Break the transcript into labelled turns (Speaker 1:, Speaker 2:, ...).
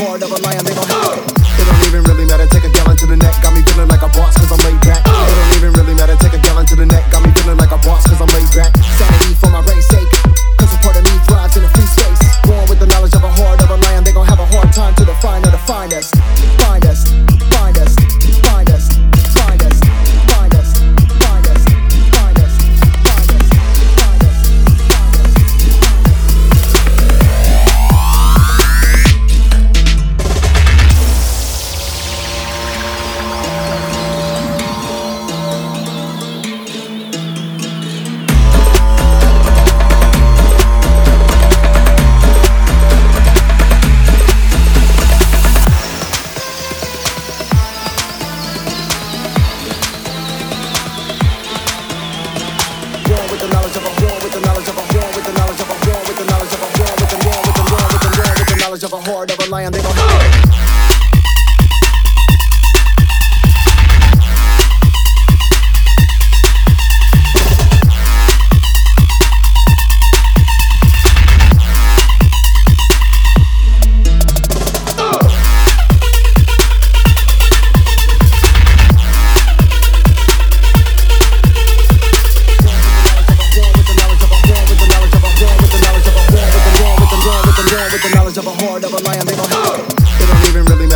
Speaker 1: heart of a lion, they don't have it. of a horde of a lion, they were. They don't even really